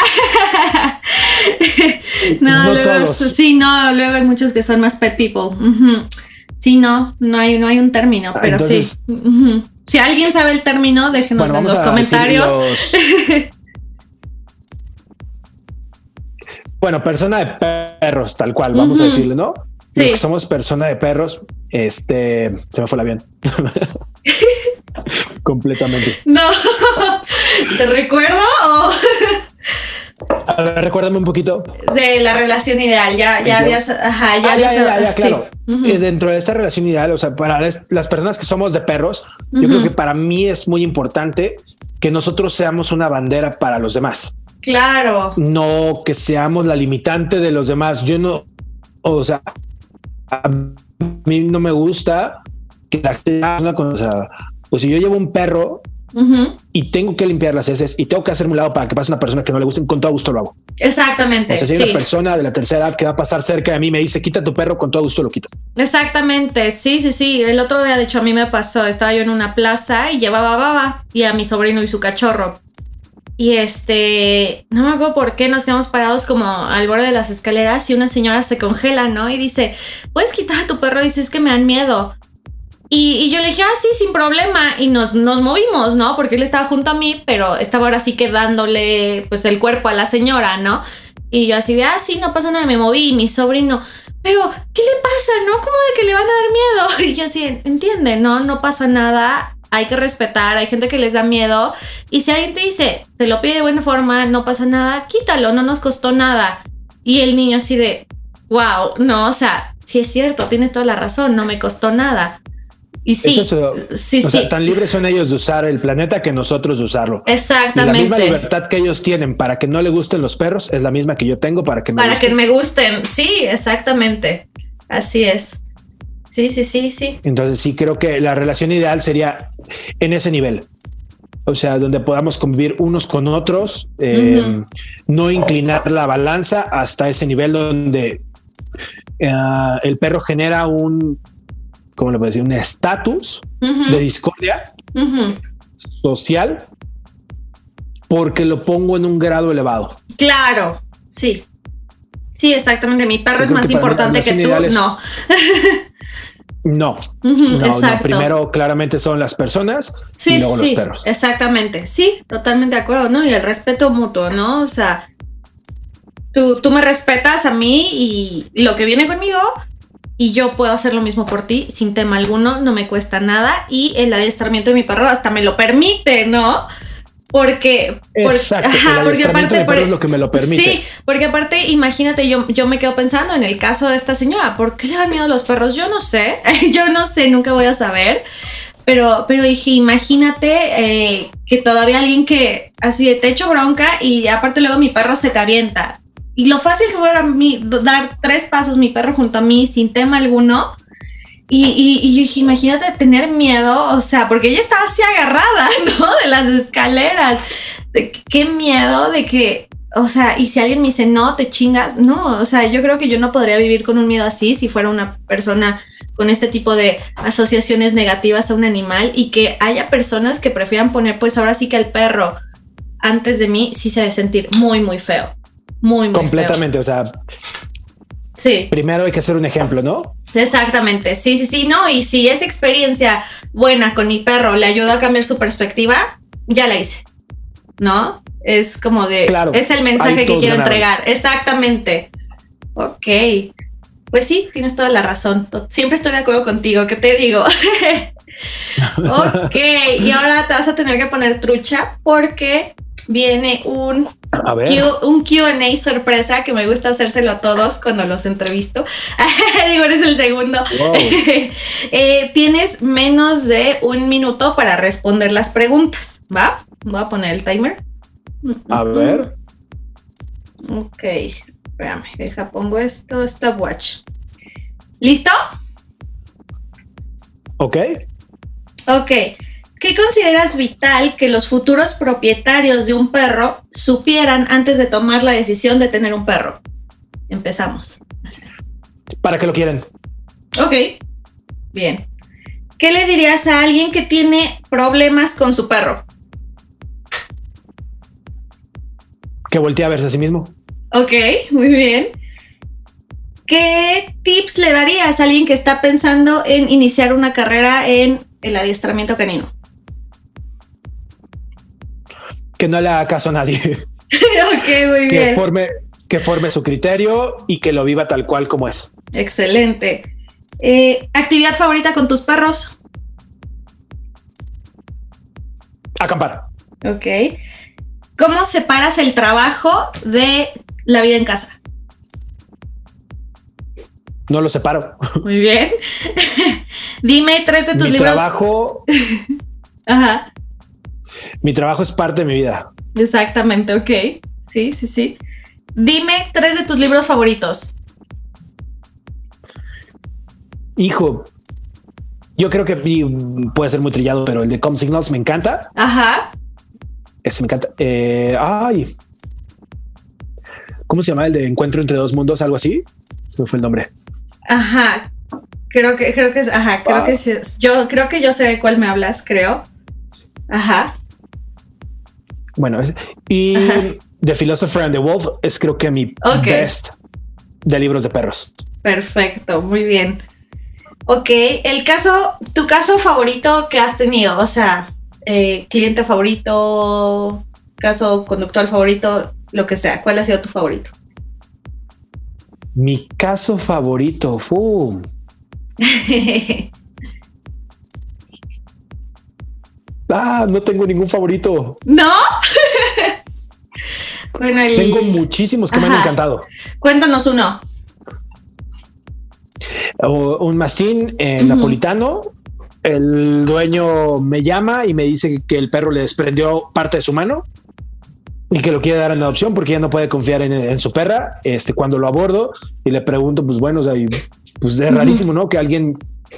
Speaker 2: (laughs) no,
Speaker 3: No
Speaker 2: luego,
Speaker 3: todos.
Speaker 2: sí, no, luego hay muchos que son más pet people. Sí, no, no hay, no hay un término,
Speaker 3: Ah,
Speaker 2: pero
Speaker 3: entonces-
Speaker 2: sí. Si alguien sabe el término, déjenos
Speaker 3: Bueno,
Speaker 2: en los comentarios.
Speaker 3: los- (laughs) bueno, persona de perros, tal cual, vamos a decirle, ¿no?
Speaker 2: Sí.
Speaker 3: Los que somos persona de perros, este, se me fue el avión. (laughs) Completamente.
Speaker 2: No, (laughs) ¿te recuerdo o
Speaker 3: A ver, recuérdame un poquito.
Speaker 2: de la relación ideal? Ya, ya habías, ajá, ya
Speaker 3: Ah, ya, ya, ya, ya,
Speaker 2: sí.
Speaker 3: claro. Eh, Dentro de esta relación ideal, o sea, para las, personas que somos de perros, yo creo que para mí es muy importante que nosotros seamos una bandera para los demás,
Speaker 2: Claro,
Speaker 3: no que seamos la limitante de los demás. Yo no, o sea, a mí no me gusta que la gente haga una cosa. Pues si yo llevo un perro y tengo que limpiar las heces y tengo que hacerme un lado para que pase una persona que no le guste, con todo gusto lo hago.
Speaker 2: exactamente.
Speaker 3: O sea, si hay
Speaker 2: sí.
Speaker 3: una persona de la tercera edad que va a pasar cerca de mí me dice quita tu perro, con todo gusto lo quito.
Speaker 2: Exactamente, sí, sí, sí. El otro día, de hecho, a mí me pasó, estaba yo en una plaza y llevaba baba y a mi sobrino y su cachorro. Y este, no me acuerdo por qué nos quedamos parados como al borde de las escaleras y una señora se congela, ¿no? Y dice, ¿puedes quitar a tu perro? Y es que me dan miedo. Y, y yo le dije, ah, sí, sin problema. Y nos, nos movimos, ¿no? Porque él estaba junto a mí, pero estaba ahora sí que dándole pues el cuerpo a la señora, ¿no? Y yo así de, ah, sí, no pasa nada, me moví. Mi sobrino, pero, ¿qué le pasa? ¿No? ¿Cómo de que le van a dar miedo? (laughs) Y yo así, entiende, no, no pasa nada. Hay que respetar, hay gente que les da miedo. Y si alguien te dice, te lo pide de buena forma, no pasa nada, quítalo, no nos costó nada. Y el niño así de, wow, no, o sea, sí es cierto, tienes toda la razón, no me costó nada. Y sí,
Speaker 3: Eso
Speaker 2: sí,
Speaker 3: O
Speaker 2: sí,
Speaker 3: sea, tan libres son ellos de usar el planeta que nosotros de usarlo. Y la misma
Speaker 2: exactamente.
Speaker 3: libertad que ellos tienen para que no le gusten los perros es la misma que yo tengo para que me
Speaker 2: Para que
Speaker 3: gusten.
Speaker 2: me gusten, sí, exactamente. Así es. Sí, sí, sí, sí.
Speaker 3: Entonces sí creo que la relación ideal sería en ese nivel. O sea, donde podamos convivir unos con otros, eh, no inclinar la balanza hasta ese nivel donde eh, el perro genera un, ¿cómo le puedo decir? Un estatus de discordia social porque lo pongo en un grado elevado.
Speaker 2: Claro, sí. Sí, exactamente. Mi perro es más importante que tú.
Speaker 3: es-
Speaker 2: No. (laughs)
Speaker 3: No, no, no, primero claramente son las personas
Speaker 2: Sí,
Speaker 3: y luego los
Speaker 2: sí,
Speaker 3: perros.
Speaker 2: Exactamente. Sí, totalmente de acuerdo, ¿no? Y el respeto mutuo, ¿no? O sea, tú, tú me respetas a mí y lo que viene conmigo y yo puedo hacer lo mismo por ti sin tema alguno, no me cuesta nada y el adiestramiento de mi perro hasta me lo permite, ¿no? Porque, por-
Speaker 3: Exacto,
Speaker 2: ajá,
Speaker 3: el
Speaker 2: porque
Speaker 3: adiestramiento
Speaker 2: aparte
Speaker 3: de
Speaker 2: por-
Speaker 3: perro es lo que me lo permite.
Speaker 2: Sí, porque aparte, imagínate, yo, yo me quedo pensando en el caso de esta señora, ¿por qué le dan miedo a los perros? Yo no sé, (laughs) yo no sé, nunca voy a saber. Pero, pero dije, imagínate eh, que todavía alguien que así de te echo bronca y aparte luego mi perro se te avienta. Y lo fácil que fuera a mí dar tres pasos mi perro junto a mí sin tema alguno. Y, y, y yo dije, imagínate tener miedo, o sea, porque ella estaba así agarrada, (laughs) ¿no? De las escaleras. De qué miedo de que, o sea, y si alguien me dice, no, te chingas, no, o sea, yo creo que yo no podría vivir con un miedo así si fuera una persona con este tipo de asociaciones negativas a un animal y que haya personas que prefieran poner, pues ahora sí que el perro antes de mí, sí se debe sentir muy, muy feo. Muy, muy
Speaker 3: Completamente, o sea,
Speaker 2: feo. Sí.
Speaker 3: primero hay que hacer un ejemplo, ¿no?
Speaker 2: Exactamente, sí, sí, sí, no, y si esa experiencia buena con mi perro le ayuda a cambiar su perspectiva, ya la hice, ¿no? Es como de,
Speaker 3: Claro,
Speaker 2: es el mensaje que quiero entregar, exactamente. Ok, pues sí, tienes toda la razón, siempre estoy de acuerdo contigo, ¿qué te digo? (laughs) ok, y ahora te vas a tener que poner trucha porque viene un. Q- un QA sorpresa que me gusta hacérselo a todos cuando los entrevisto. (laughs) Digo, eres el segundo.
Speaker 3: Wow. (laughs)
Speaker 2: Eh, tienes menos de un minuto para responder las preguntas, ¿va? Voy a poner el timer.
Speaker 3: A ver.
Speaker 2: Ok, espérame, deja, pongo esto, stopwatch. ¿Listo?
Speaker 3: Ok.
Speaker 2: Ok. ¿Qué consideras vital que los futuros propietarios de un perro supieran antes de tomar la decisión de tener un perro? Empezamos.
Speaker 3: ¿Para qué lo quieren?
Speaker 2: Ok. Bien. ¿Qué le dirías a alguien que tiene problemas con su perro?
Speaker 3: Que voltee a verse a sí mismo.
Speaker 2: Ok, muy bien. ¿Qué tips le darías a alguien que está pensando en iniciar una carrera en el adiestramiento canino?
Speaker 3: Que no le haga caso a nadie. (laughs)
Speaker 2: ok, muy
Speaker 3: que
Speaker 2: bien.
Speaker 3: forme, que forme su criterio y que lo viva tal cual como es.
Speaker 2: Excelente. Eh, ¿Actividad favorita con tus perros?
Speaker 3: Acampar.
Speaker 2: Ok. ¿Cómo separas el trabajo de la vida en casa?
Speaker 3: No lo separo.
Speaker 2: Muy bien. (laughs) Dime tres de tus
Speaker 3: mi
Speaker 2: libros.
Speaker 3: trabajo, (laughs)
Speaker 2: Ajá.
Speaker 3: Mi trabajo es parte de mi vida.
Speaker 2: Exactamente, ok. Sí, sí, sí. Dime tres de tus libros favoritos.
Speaker 3: Hijo, yo creo que puede ser muy trillado, pero el de Com Signals me encanta.
Speaker 2: Ajá.
Speaker 3: Ese me encanta. Eh, ay, ¿cómo se llama el de Encuentro entre dos mundos? Algo así. Se me fue el nombre.
Speaker 2: Ajá. Creo que, creo que es, ajá, creo
Speaker 3: Ah.
Speaker 2: que sí es- Yo creo que yo sé de cuál me hablas, creo. Ajá.
Speaker 3: Bueno, y. (laughs) The Philosopher and the Wolf es creo que mi
Speaker 2: Ok.
Speaker 3: best de libros de perros.
Speaker 2: Perfecto, muy bien. Ok, el caso, tu caso favorito que has tenido, o sea, eh, cliente favorito, caso conductual favorito, lo que sea, ¿cuál ha sido tu favorito?
Speaker 3: Mi caso favorito. fu, (laughs) Ah, no tengo ningún favorito.
Speaker 2: ¿No? (laughs) bueno, el-
Speaker 3: Tengo muchísimos que me han encantado.
Speaker 2: cuéntanos uno.
Speaker 3: O- un mastín eh, napolitano. El dueño me llama y me dice que el perro le desprendió parte de su mano y que lo quiere dar en adopción porque ya no puede confiar en, en su perra. Este, cuando lo abordo y le pregunto, pues bueno, o sea, pues es rarísimo, ¿no? Que alguien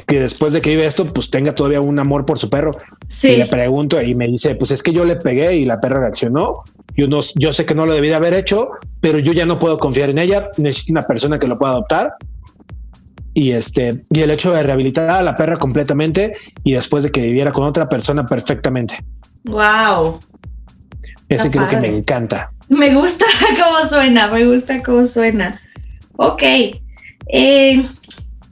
Speaker 3: que después de que vive esto, pues tenga todavía un amor por su perro. Y
Speaker 2: Sí,
Speaker 3: le pregunto y me dice, pues es que yo le pegué y la perra reaccionó. Yo no, yo sé que no lo debí de haber hecho, pero yo ya no puedo confiar en ella. Necesito una persona que lo pueda adoptar. Y este, y el hecho de rehabilitar a la perra completamente y después de que viviera con otra persona perfectamente.
Speaker 2: wow.
Speaker 3: Ese creo que me encanta.
Speaker 2: Me gusta (laughs) cómo suena, me gusta cómo suena. Ok. eh,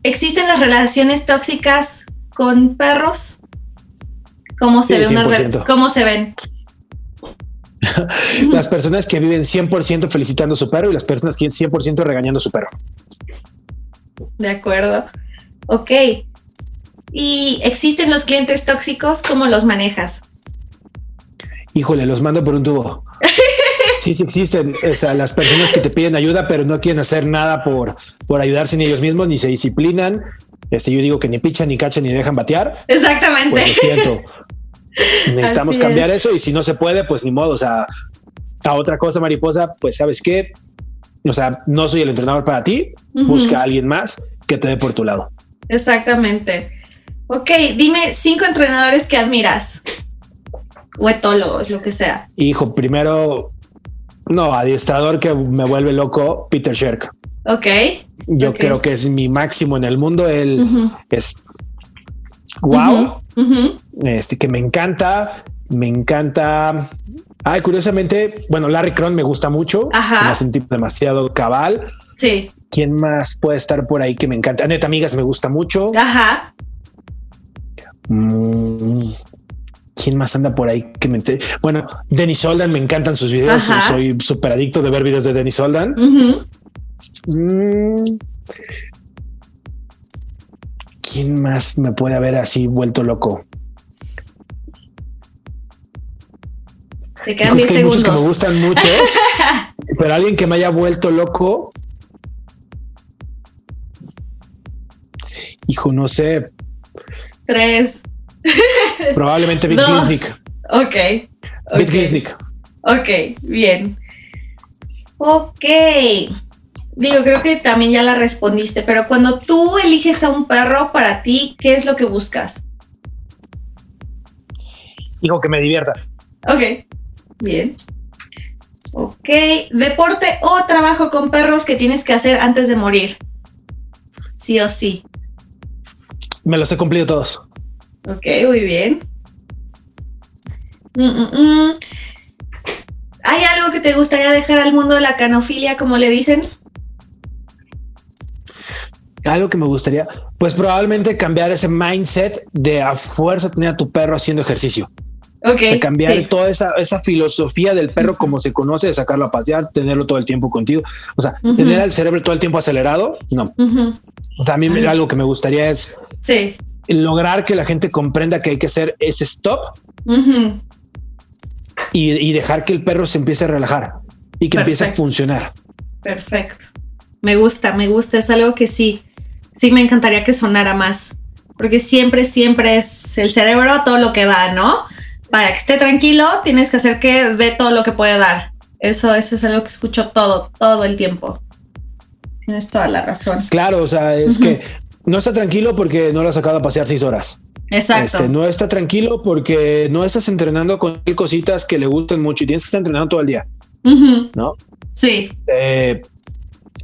Speaker 2: ¿Existen las relaciones tóxicas con perros? ¿Cómo se
Speaker 3: Sí,
Speaker 2: ve una re-
Speaker 3: 100%.
Speaker 2: ¿Cómo se ven? (laughs)
Speaker 3: Las personas que viven 100% felicitando a su perro y las personas que 100% regañando a su perro.
Speaker 2: De acuerdo. Ok. ¿Y existen los clientes tóxicos? ¿Cómo los manejas?
Speaker 3: Híjole, los mando por un tubo. (laughs) Sí, sí existen o sea, las personas que te piden ayuda, pero no quieren hacer nada por, por ayudarse ni ellos mismos, ni se disciplinan. Este, yo digo que ni pichan, ni cachan, ni dejan batear.
Speaker 2: Exactamente.
Speaker 3: Pues lo siento. (laughs) Necesitamos
Speaker 2: Así
Speaker 3: cambiar
Speaker 2: es.
Speaker 3: eso y si no se puede, pues ni modo. O sea, a otra cosa, mariposa, pues sabes qué, o sea, no soy el entrenador para ti. Busca a alguien más que te dé por tu lado.
Speaker 2: Exactamente. Ok, dime cinco entrenadores que admiras. O etólogos, lo que sea.
Speaker 3: Hijo, primero, no, adiestrador que me vuelve loco, Peter Sherk.
Speaker 2: Ok.
Speaker 3: Yo creo que es mi máximo en el mundo. Él es wow, este que me encanta, me encanta. Ay, curiosamente, bueno, Larry Cron me gusta mucho.
Speaker 2: Ajá.
Speaker 3: Hace un tipo demasiado cabal.
Speaker 2: Sí.
Speaker 3: ¿Quién más puede estar por ahí que me encanta? Neta Amigas me gusta mucho.
Speaker 2: Ajá.
Speaker 3: Mm, ¿Quién más anda por ahí que me ente- Bueno, Dennis Soldan, me encantan sus videos.
Speaker 2: Ajá.
Speaker 3: Soy súper adicto de ver videos de Dennis.
Speaker 2: Ujú.
Speaker 3: Mm. ¿Quién más me puede haber así vuelto loco?
Speaker 2: Te quedan
Speaker 3: Híjole, es
Speaker 2: 10
Speaker 3: que hay muchos que me gustan mucho, (laughs) pero alguien que me haya vuelto loco. Hijo, no sé,
Speaker 2: Tres. (laughs)
Speaker 3: probablemente Big
Speaker 2: Dos.
Speaker 3: Glisnik.
Speaker 2: Ok.
Speaker 3: Big
Speaker 2: ok.
Speaker 3: Glisnik.
Speaker 2: Ok, bien. Ok. digo, creo que también ya la respondiste, pero cuando tú eliges a un perro para ti, ¿qué es lo que buscas?
Speaker 3: Hijo, que me divierta.
Speaker 2: Ok, bien. Ok, deporte o trabajo con perros que tienes que hacer antes de morir. Sí o sí.
Speaker 3: Me los he cumplido todos.
Speaker 2: Ok, muy bien. Mm, mm, mm. ¿Hay algo que te gustaría dejar al mundo de la canofilia, como le dicen?
Speaker 3: Algo que me gustaría, pues probablemente cambiar ese mindset de a fuerza tener a tu perro haciendo ejercicio.
Speaker 2: Ok.
Speaker 3: O sea, cambiar
Speaker 2: sí.
Speaker 3: toda esa, esa filosofía del perro como se conoce, de sacarlo a pasear, tenerlo todo el tiempo contigo. O sea, tener al cerebro todo el tiempo acelerado, no. O sea, a mí algo que me gustaría es
Speaker 2: Sí.
Speaker 3: Lograr que la gente comprenda que hay que hacer ese stop y, y dejar que el perro se empiece a relajar y que empiece a funcionar.
Speaker 2: Perfecto. Me gusta, me gusta. Es algo que sí, sí me encantaría que sonara más. Porque siempre, siempre es el cerebro todo lo que da, ¿no? Para que esté tranquilo, tienes que hacer que dé todo lo que puede dar. Eso, eso es algo que escucho todo, todo el tiempo. Tienes toda la razón.
Speaker 3: Claro, o sea, es que no está tranquilo porque no lo has sacado a pasear seis horas.
Speaker 2: Exacto.
Speaker 3: Este, no está tranquilo porque no estás entrenando con él cositas que le gustan mucho y tienes que estar entrenando todo el día, ¿no?
Speaker 2: Sí,
Speaker 3: Eh,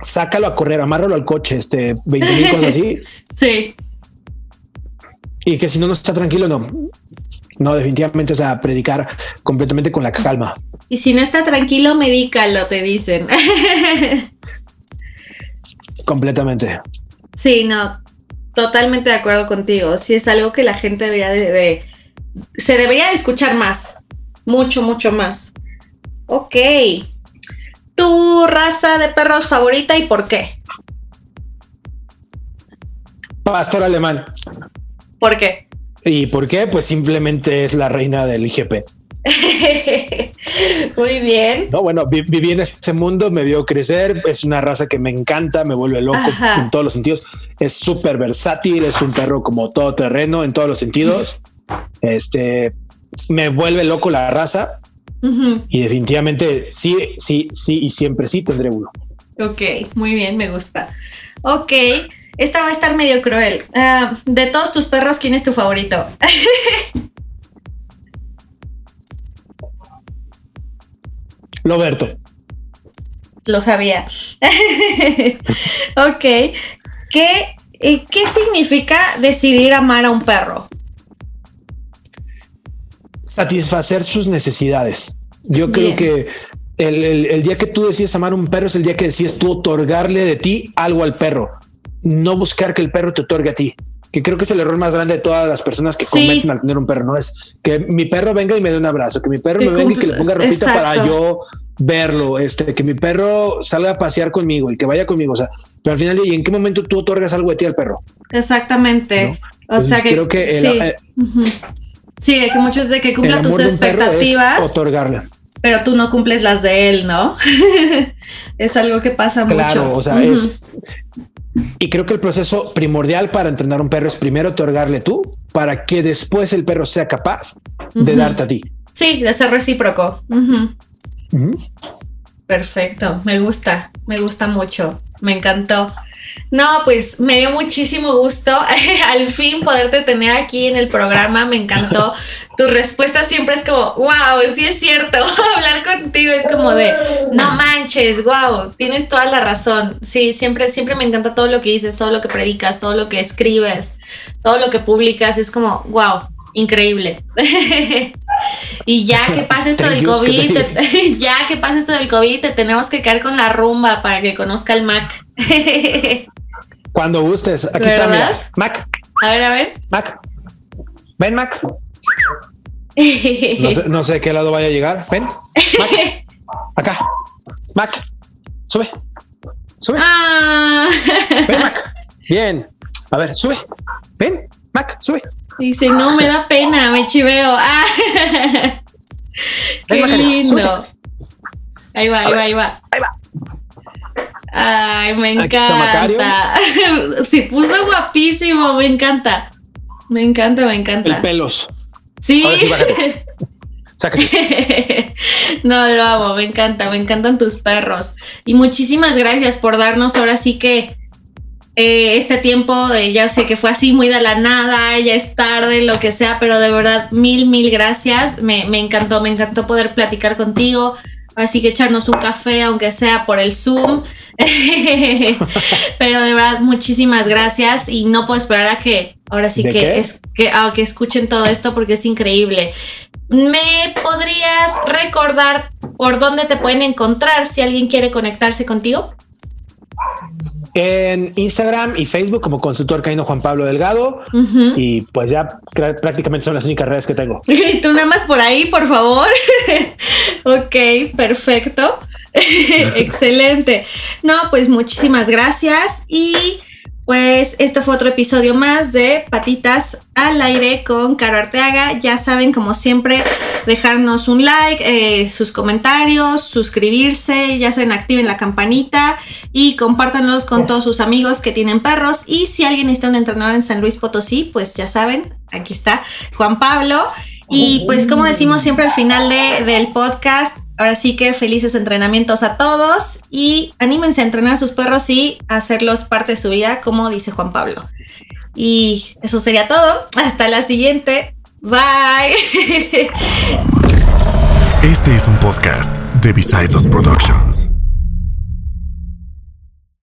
Speaker 3: sácalo a correr, amárralo al coche, este, 20 mil cosas así. (laughs)
Speaker 2: sí.
Speaker 3: Y que si no, no está tranquilo, no. No, definitivamente, o sea, predicar completamente con la calma.
Speaker 2: Y si no está tranquilo, medícalo, te dicen. (laughs)
Speaker 3: Completamente.
Speaker 2: Sí, no, totalmente de acuerdo contigo. Sí es algo que la gente debería de, de- se debería de escuchar más, mucho, mucho más. Ok. ¿Tu raza de perros favorita y por qué?
Speaker 3: Pastor alemán.
Speaker 2: ¿Por qué?
Speaker 3: ¿Y por qué? Pues simplemente es la reina del IGP. (laughs)
Speaker 2: Muy bien.
Speaker 3: No, bueno, vi- viví en ese mundo, me vio crecer, es una raza que me encanta, me vuelve loco
Speaker 2: Ajá.
Speaker 3: en todos los sentidos. Es súper versátil, es un perro como todoterreno en todos los sentidos. Este me vuelve loco la raza y definitivamente sí, sí, sí y siempre sí tendré uno.
Speaker 2: Ok, muy bien, me gusta. Ok, esta va a estar medio cruel. Ah, de todos tus perros, ¿quién es tu favorito? (laughs)
Speaker 3: Loberto.
Speaker 2: Lo sabía. (laughs) ok. ¿Qué, eh, ¿Qué significa decidir amar a un perro?
Speaker 3: satisfacer sus necesidades. Yo
Speaker 2: Bien.
Speaker 3: creo que el, el- el día que tú decides amar a un perro es el día que decides tú otorgarle de ti algo al perro, no buscar que el perro te otorgue a ti. Que creo que es el error más grande de todas las personas que
Speaker 2: Sí.
Speaker 3: cometen al tener un perro. No es que mi perro venga y me dé un abrazo, que mi perro
Speaker 2: Que
Speaker 3: me venga y que le ponga ropita para yo verlo, este, que mi perro salga a pasear conmigo y que vaya conmigo. O sea, pero al final, ¿y en qué momento tú otorgas algo de ti al perro?
Speaker 2: Exactamente. O
Speaker 3: Entonces,
Speaker 2: sea que,
Speaker 3: creo que el,
Speaker 2: sí.
Speaker 3: eh.
Speaker 2: Sí, que muchos de que cumpla tus
Speaker 3: de
Speaker 2: expectativas,
Speaker 3: otorgarle.
Speaker 2: pero tú no cumples las de él, ¿no? (laughs) es algo que pasa
Speaker 3: Claro,
Speaker 2: mucho.
Speaker 3: o sea, es. Y creo que el proceso primordial para entrenar a un perro es primero otorgarle tú para que después el perro sea capaz de darte a ti.
Speaker 2: Sí, de ser recíproco. Perfecto, me gusta, me gusta mucho, me encantó. No, pues me dio muchísimo gusto (laughs) al fin poderte tener aquí en el programa, me encantó. (laughs) Tu respuesta siempre es como, wow, sí es cierto, (laughs) hablar contigo es como de, no manches, wow, tienes toda la razón. Sí, siempre, siempre me encanta todo lo que dices, todo lo que predicas, todo lo que escribes, todo lo que publicas, es como, wow, increíble. Y ya que (laughs) pase esto del COVID,
Speaker 3: te- (laughs)
Speaker 2: ya que pase esto del COVID, te tenemos que caer con la rumba para que conozca el Mac. (laughs)
Speaker 3: Cuando gustes. Aquí está,
Speaker 2: ¿Verdad?
Speaker 3: mira. Mac,
Speaker 2: a ver, a ver.
Speaker 3: Mac. Ven, Mac. No sé, no sé qué lado vaya a llegar. Ven. Mac. Acá. Mac. Sube. Sube.
Speaker 2: Ah.
Speaker 3: Ven, Mac. Bien. A ver, sube. Ven. Mac, sube.
Speaker 2: Dice, no, me da pena, me chiveo. Ah. Qué
Speaker 3: Macario,
Speaker 2: lindo. Ahí va, ahí va, ahí va.
Speaker 3: ahí va.
Speaker 2: Ay, me encanta. (laughs) Se puso guapísimo, me encanta. Me encanta, me
Speaker 3: El
Speaker 2: encanta.
Speaker 3: pelos.
Speaker 2: Sí.
Speaker 3: Ahora sí, bájate. (laughs) (laughs)
Speaker 2: no, lo amo, me encanta, me encantan tus perros. Y muchísimas gracias por darnos ahora sí que eh, este tiempo, eh, ya sé que fue así muy de la nada, ya es tarde, lo que sea, pero de verdad, mil, mil gracias. Me, me encantó, me encantó poder platicar contigo. Así que echarnos un café, aunque sea por el Zoom. (laughs) Pero de verdad, muchísimas gracias y no puedo esperar a que ahora sí que, es, que, a que escuchen todo esto porque es increíble. ¿Me podrías recordar por dónde te pueden encontrar si alguien quiere conectarse contigo?
Speaker 3: En Instagram y Facebook como consultor caíno Juan Pablo Delgado. Y pues ya prácticamente son las únicas redes que tengo. (laughs)
Speaker 2: Tú nada más por ahí, por favor. (laughs) ok, perfecto. (laughs) Excelente. No, pues muchísimas gracias y pues esto fue otro episodio más de Patitas al aire con Caro Arteaga. Ya saben, como siempre, dejarnos un like, eh, sus comentarios, suscribirse, ya saben, activen la campanita y compártanlos con todos sus amigos que tienen perros. Y si alguien necesita un entrenador en San Luis Potosí, pues ya saben, aquí está Juan Pablo. Y pues como decimos siempre al final del podcast, Ahora sí que felices entrenamientos a todos y anímense a entrenar a sus perros y hacerlos parte de su vida, como dice Juan Pablo. Y eso sería todo. Hasta la siguiente. Bye. (laughs)
Speaker 1: Este es un podcast de Visaidos Production.